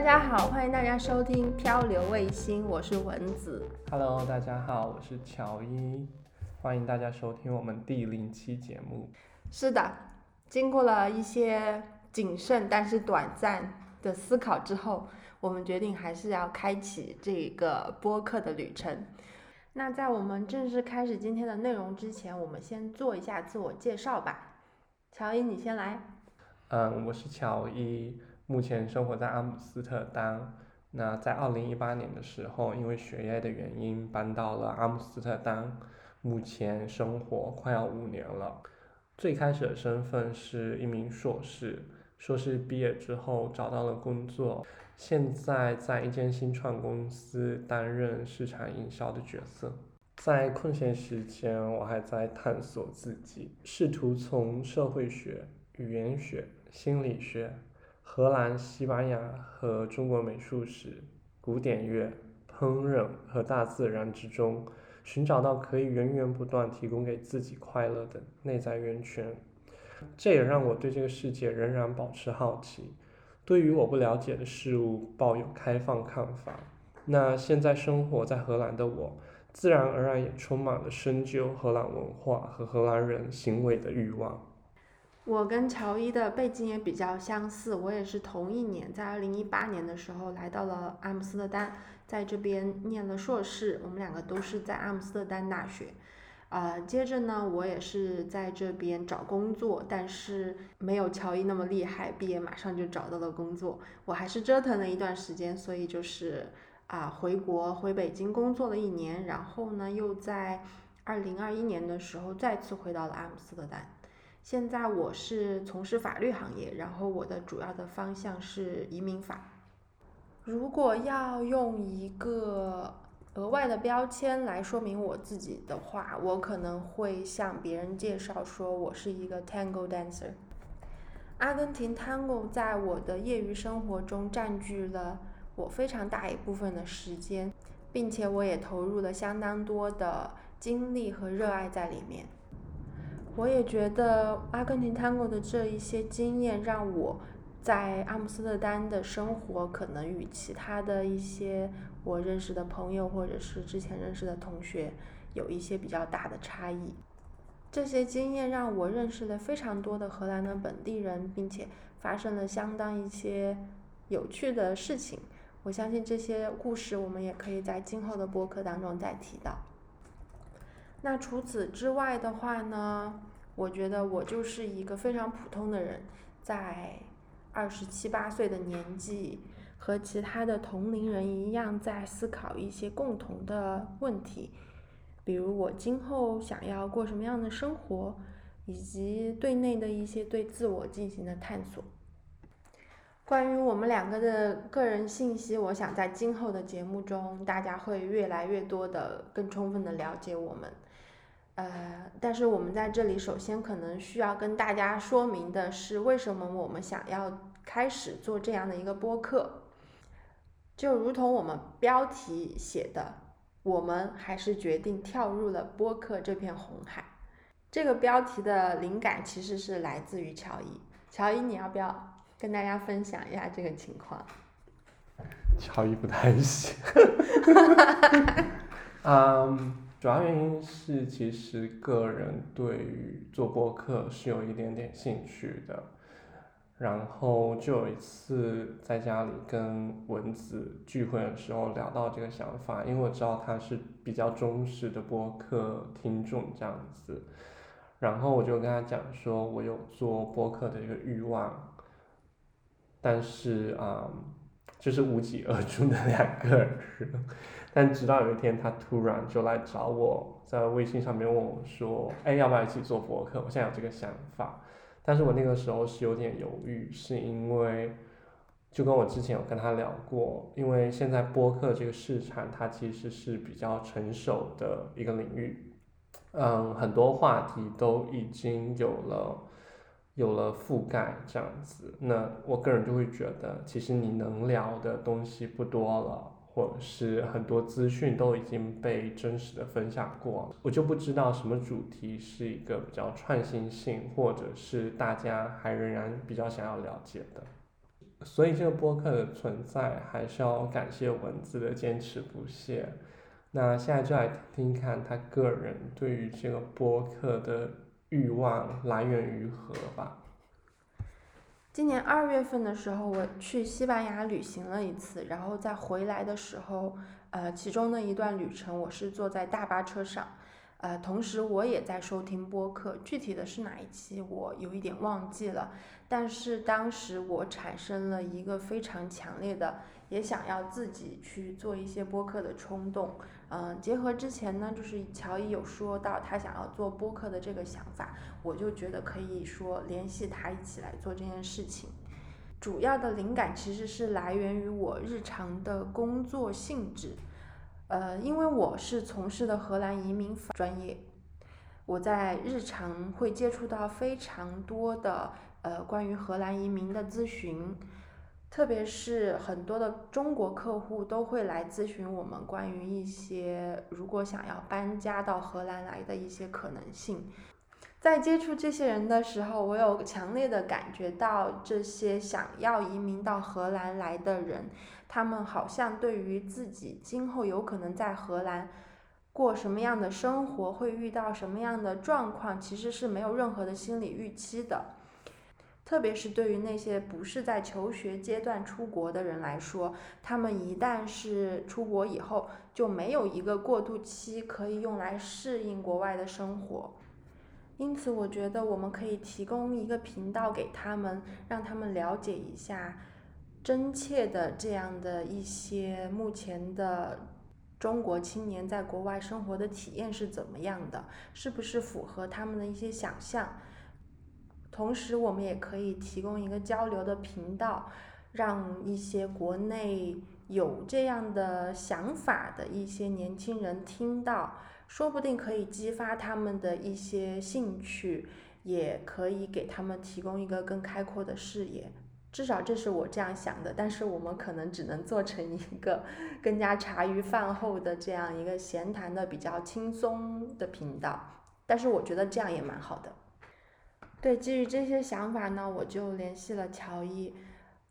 大家好，欢迎大家收听漂流卫星，我是蚊子。Hello，大家好，我是乔伊，欢迎大家收听我们第零期节目。是的，经过了一些谨慎但是短暂的思考之后，我们决定还是要开启这个播客的旅程。那在我们正式开始今天的内容之前，我们先做一下自我介绍吧。乔伊，你先来。嗯，我是乔伊，目前生活在阿姆斯特丹。那在二零一八年的时候，因为学业的原因搬到了阿姆斯特丹，目前生活快要五年了。最开始的身份是一名硕士，硕士毕业之后找到了工作，现在在一间新创公司担任市场营销的角色。在空闲时间，我还在探索自己，试图从社会学、语言学、心理学、荷兰、西班牙和中国美术史、古典乐、烹饪和大自然之中，寻找到可以源源不断提供给自己快乐的内在源泉。这也让我对这个世界仍然保持好奇，对于我不了解的事物抱有开放看法。那现在生活在荷兰的我，自然而然也充满了深究荷兰文化和荷兰人行为的欲望。我跟乔伊的背景也比较相似，我也是同一年，在二零一八年的时候来到了阿姆斯特丹，在这边念了硕士，我们两个都是在阿姆斯特丹大学。呃，接着呢，我也是在这边找工作，但是没有乔伊那么厉害，毕业马上就找到了工作。我还是折腾了一段时间，所以就是啊、回国回北京工作了一年，然后呢，又在二零二一年的时候再次回到了阿姆斯特丹。现在我是从事法律行业，然后我的主要的方向是移民法。如果要用一个额外的标签来说明我自己的话，我可能会向别人介绍说我是一个 Tango dancer。阿根廷 Tango 在我的业余生活中占据了我非常大一部分的时间，并且我也投入了相当多的精力和热爱在里面。我也觉得阿根廷 Tango 的这一些经验让我在阿姆斯特丹的生活可能与其他的一些我认识的朋友或者是之前认识的同学有一些比较大的差异。这些经验让我认识了非常多的荷兰的本地人，并且发生了相当一些有趣的事情。我相信这些故事我们也可以在今后的播客当中再提到。那除此之外的话呢，我觉得我就是一个非常普通的人，在二十七八岁的年纪，和其他的同龄人一样，在思考一些共同的问题，比如我今后想要过什么样的生活，以及对内的一些对自我进行的探索。关于我们两个的个人信息，我想在今后的节目中，大家会越来越多的、更充分的了解我们。呃，但是我们在这里首先可能需要跟大家说明的是，为什么我们想要开始做这样的一个播客。就如同我们标题写的，我们还是决定跳入了播客这片红海。这个标题的灵感其实是来自于乔伊。乔伊，你要不要跟大家分享一下这个情况？乔伊不太行。嗯，主要原因是其实个人对于做播客是有一点点兴趣的。然后就有一次在家里跟蚊子聚会的时候聊到这个想法，因为我知道他是比较忠实的播客听众这样子，然后我就跟他讲说，我有做播客的一个欲望，但是啊、就是无疾而终的两个人。但直到有一天，他突然就来找我，在微信上面问我说：“哎，要不要一起做播客？”我现在有这个想法。但是我那个时候是有点犹豫，是因为就跟我之前有跟他聊过，因为现在播客这个市场它其实是比较成熟的一个领域，嗯，很多话题都已经有了有了覆盖这样子。那我个人就会觉得，其实你能聊的东西不多了。或者是很多资讯都已经被真实的分享过，我就不知道什么主题是一个比较创新性，或者是大家还仍然比较想要了解的。所以这个播客的存在，还是要感谢文字的坚持不懈。那现在就来听听看他个人对于这个播客的欲望来源于何吧。今年二月份的时候，我去西班牙旅行了一次，然后在回来的时候，呃，其中的一段旅程我是坐在大巴车上，呃，同时我也在收听播客，具体的是哪一期我有一点忘记了，但是当时我产生了一个非常强烈的，也想要自己去做一些播客的冲动。嗯，结合之前呢，就是乔伊有说到他想要做播客的这个想法，我就觉得可以说联系他一起来做这件事情。主要的灵感其实是来源于我日常的工作性质，呃，因为我是从事的荷兰移民法专业，我在日常会接触到非常多的呃关于荷兰移民的咨询。特别是很多的中国客户都会来咨询我们关于一些如果想要搬家到荷兰来的一些可能性。在接触这些人的时候，我有强烈的感觉到，这些想要移民到荷兰来的人，他们好像对于自己今后有可能在荷兰过什么样的生活，会遇到什么样的状况，其实是没有任何的心理预期的。特别是对于那些不是在求学阶段出国的人来说，他们一旦是出国以后，就没有一个过渡期可以用来适应国外的生活。因此，我觉得我们可以提供一个频道给他们，让他们了解一下真切的这样的一些目前的中国青年在国外生活的体验是怎么样的，是不是符合他们的一些想象。同时，我们也可以提供一个交流的频道，让一些国内有这样的想法的一些年轻人听到，说不定可以激发他们的一些兴趣，也可以给他们提供一个更开阔的视野。至少这是我这样想的。但是我们可能只能做成一个 更加茶余饭后的这样一个闲谈的比较轻松的频道。但是我觉得这样也蛮好的。对，基于这些想法呢，我就联系了乔伊。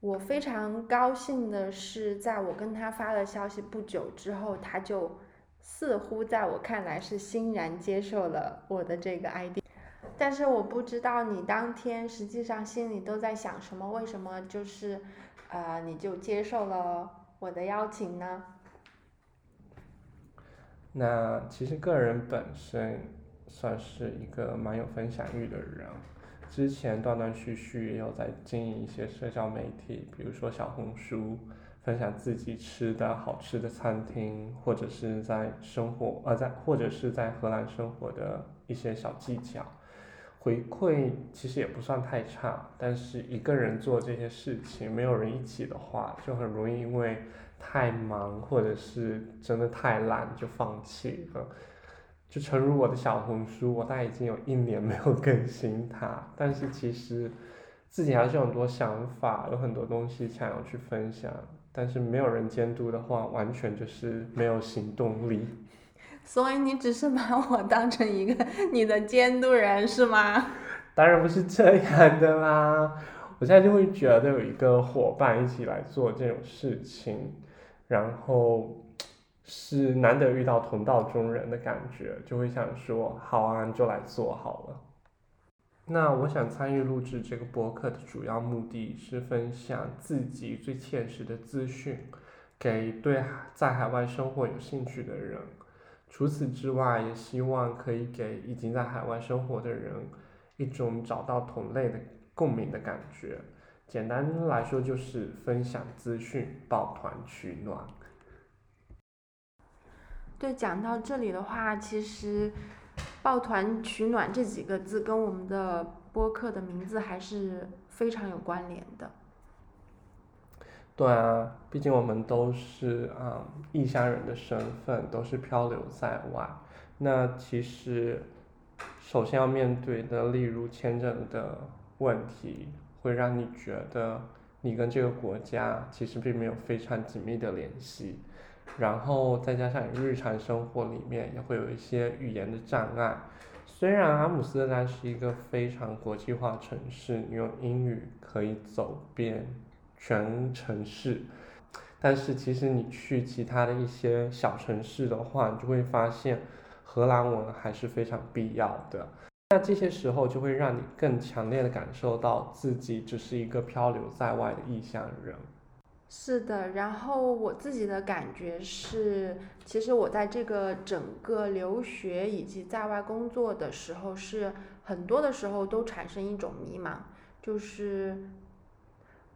我非常高兴的是，在我跟他发了消息不久之后，他就似乎在我看来是欣然接受了我的这个 ID。但是我不知道你当天实际上心里都在想什么？为什么就是，呃，你就接受了我的邀请呢？那其实个人本身算是一个蛮有分享欲的人。之前断断续续也有在经营一些社交媒体，比如说小红书，分享自己吃的好吃的餐厅，或者是在生活呃在或者是在荷兰生活的一些小技巧，回馈其实也不算太差。但是一个人做这些事情，没有人一起的话，就很容易因为太忙或者是真的太懒就放弃了。就诚如我的小红书，我大概已经有一年没有更新它，但是其实自己还是有很多想法，有很多东西想要去分享，但是没有人监督的话，完全就是没有行动力。所以你只是把我当成一个你的监督人是吗？当然不是这样的啦，我现在就会觉得有一个伙伴一起来做这种事情，然后。是难得遇到同道中人的感觉，就会想说好啊，就来做好了。那我想参与录制这个博客的主要目的是分享自己最切实的资讯，给对在海外生活有兴趣的人。除此之外，也希望可以给已经在海外生活的人一种找到同类的共鸣的感觉。简单来说，就是分享资讯，抱团取暖。对，讲到这里的话，其实“抱团取暖”这几个字跟我们的播客的名字还是非常有关联的。对啊，毕竟我们都是啊异乡人的身份，都是漂流在外。那其实首先要面对的，例如签证的问题，会让你觉得你跟这个国家其实并没有非常紧密的联系。然后再加上你日常生活里面也会有一些语言的障碍，虽然阿姆斯特丹是一个非常国际化城市，你用英语可以走遍全城市。但是其实你去其他的一些小城市的话，你就会发现荷兰文还是非常必要的。那这些时候就会让你更强烈的感受到自己只是一个漂流在外的异乡人。是的，然后我自己的感觉是，其实我在这个整个留学以及在外工作的时候，是很多的时候都产生一种迷茫，就是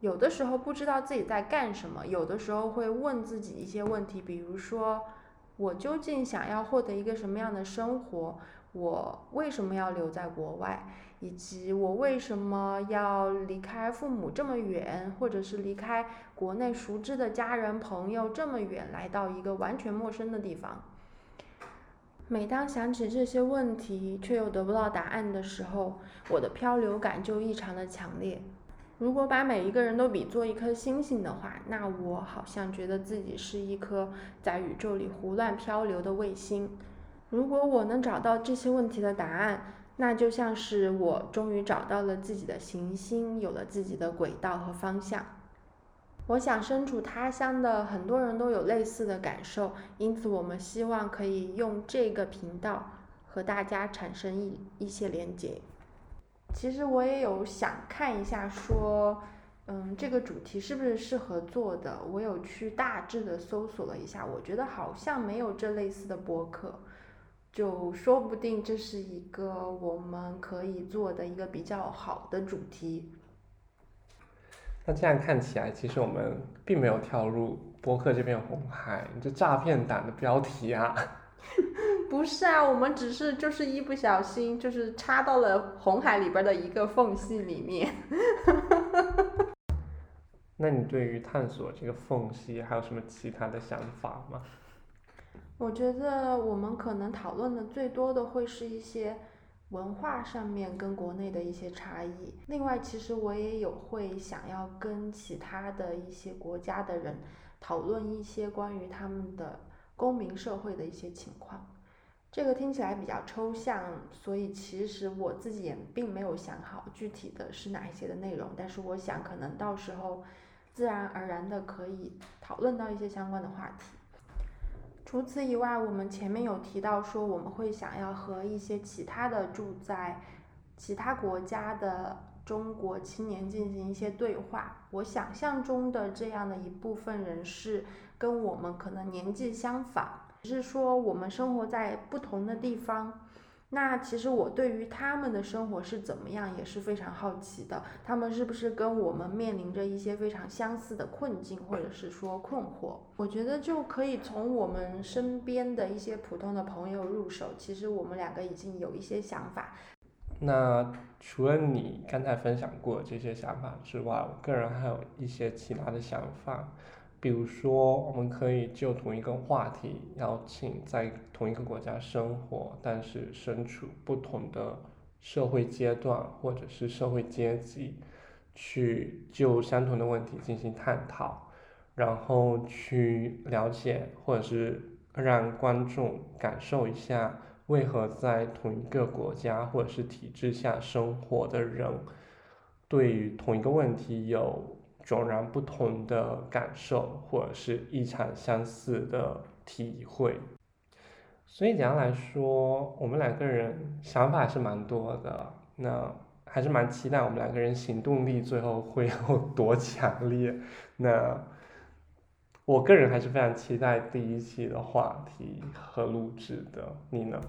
有的时候不知道自己在干什么，有的时候会问自己一些问题，比如说我究竟想要获得一个什么样的生活？我为什么要留在国外？以及我为什么要离开父母这么远，或者是离开国内熟知的家人朋友这么远，来到一个完全陌生的地方？每当想起这些问题，却又得不到答案的时候，我的漂流感就异常的强烈。如果把每一个人都比作一颗星星的话，那我好像觉得自己是一颗在宇宙里胡乱漂流的卫星。如果我能找到这些问题的答案，那就像是我终于找到了自己的行星，有了自己的轨道和方向。我想身处他乡的很多人都有类似的感受，因此我们希望可以用这个频道和大家产生一一些连接。其实我也有想看一下，说，嗯，这个主题是不是适合做的？我有去大致的搜索了一下，我觉得好像没有这类似的播客。就说不定这是一个我们可以做的一个比较好的主题。那这样看起来，其实我们并没有跳入播客这片红海，这诈骗党的标题啊！不是啊，我们只是就是一不小心，就是插到了红海里边的一个缝隙里面。那你对于探索这个缝隙还有什么其他的想法吗？我觉得我们可能讨论的最多的会是一些文化上面跟国内的一些差异。另外，其实我也有会想要跟其他的一些国家的人讨论一些关于他们的公民社会的一些情况。这个听起来比较抽象，所以其实我自己也并没有想好具体的是哪一些的内容。但是我想，可能到时候自然而然的可以讨论到一些相关的话题。除此以外，我们前面有提到说，我们会想要和一些其他的住在其他国家的中国青年进行一些对话。我想象中的这样的一部分人是跟我们可能年纪相仿，只是说我们生活在不同的地方。那其实我对于他们的生活是怎么样也是非常好奇的，他们是不是跟我们面临着一些非常相似的困境，或者是说困惑？我觉得就可以从我们身边的一些普通的朋友入手，其实我们两个已经有一些想法。那除了你刚才分享过这些想法之外，我个人还有一些其他的想法。比如说，我们可以就同一个话题，邀请在同一个国家生活，但是身处不同的社会阶段或者是社会阶级，去就相同的问题进行探讨，然后去了解或者是让观众感受一下，为何在同一个国家或者是体制下生活的人，对于同一个问题有。迥然不同的感受，或者是异常相似的体会，所以简单来说，我们两个人想法是蛮多的。那还是蛮期待我们两个人行动力最后会有多强烈。那我个人还是非常期待第一期的话题和录制的，你呢？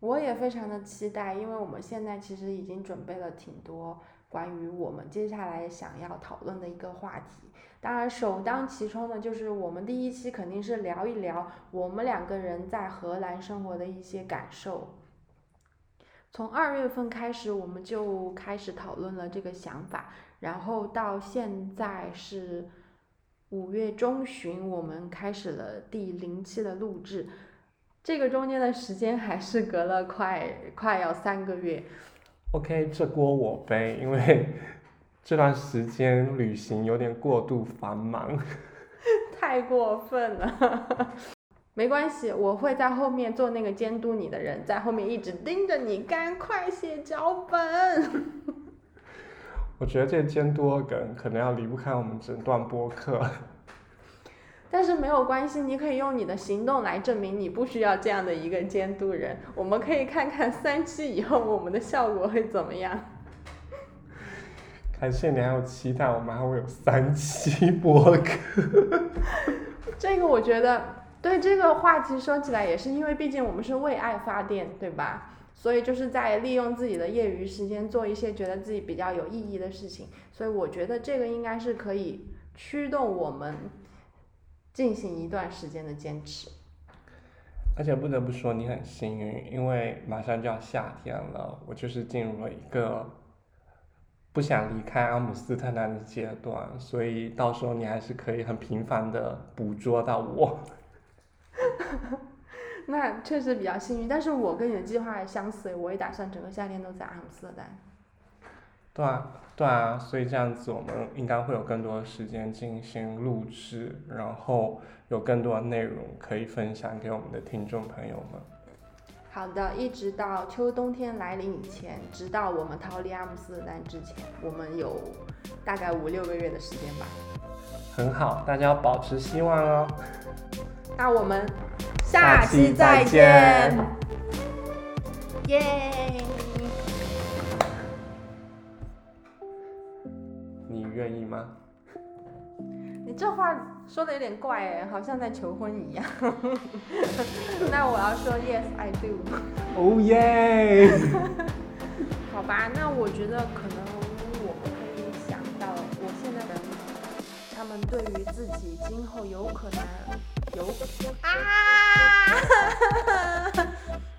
我也非常的期待，因为我们现在其实已经准备了挺多。关于我们接下来想要讨论的一个话题，当然首当其冲的就是我们第一期肯定是聊一聊我们两个人在荷兰生活的一些感受。从二月份开始，我们就开始讨论了这个想法，然后到现在是五月中旬，我们开始了第零期的录制，这个中间的时间还是隔了快快要三个月。OK，这锅我背，因为 这段时间旅行有点过度繁忙。太过分了，没关系，我会在后面做那个监督你的人，在后面一直盯着你，赶快写脚本。我觉得这监督梗可能要离不开我们整段播客。但是没有关系，你可以用你的行动来证明你不需要这样的一个监督人。我们可以看看三期以后我们的效果会怎么样。感谢你还有期待，我们还会有三期播客。这个我觉得，对这个话题说起来也是，因为毕竟我们是为爱发电，对吧？所以就是在利用自己的业余时间做一些觉得自己比较有意义的事情。所以我觉得这个应该是可以驱动我们。进行一段时间的坚持，而且不得不说你很幸运，因为马上就要夏天了，我就是进入了一个不想离开阿姆斯特丹的阶段，所以到时候你还是可以很频繁的捕捉到我。那确实比较幸运，但是我跟你的计划相似，我也打算整个夏天都在阿姆斯特丹。对啊，对啊，所以这样子我们应该会有更多的时间进行录制，然后有更多的内容可以分享给我们的听众朋友们。好的，一直到秋冬天来临以前，直到我们逃离阿姆斯特丹之前，我们有大概五六个月的时间吧。很好，大家要保持希望哦。那我们下期再见。耶。愿意吗？你这话说的有点怪哎，好像在求婚一样。那我要说 yes I do。Oh yeah。好吧，那我觉得可能我可以想到我现在的他们对于自己今后有可能有啊。